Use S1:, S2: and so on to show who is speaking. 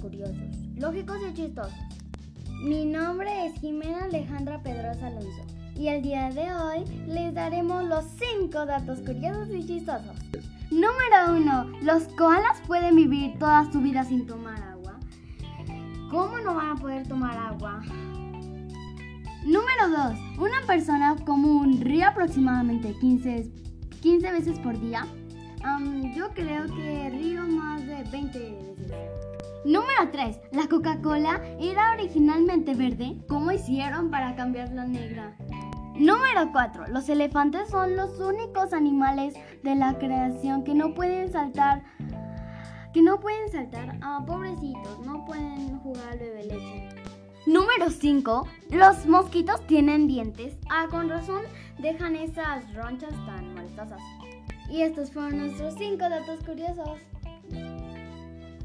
S1: curiosos, lógicos y chistosos. Mi nombre es Jimena Alejandra Pedrosa Alonso y el día de hoy les daremos los 5 datos curiosos y chistosos. Número 1. Los koalas pueden vivir toda su vida sin tomar agua. ¿Cómo no van a poder tomar agua? Número 2. Una persona común ríe aproximadamente 15, 15 veces por día. Am, yo creo que río más de 20 veces. Número 3. La Coca-Cola era originalmente verde. ¿Cómo hicieron para cambiarla a negra? Número 4. Los elefantes son los únicos animales de la creación que no pueden saltar. Que no pueden saltar. Ah, pobrecitos, no pueden jugar al bebé leche. Número 5. Los mosquitos tienen dientes. Ah, con razón dejan esas ronchas tan molestosas. Y estos fueron nuestros 5 datos curiosos.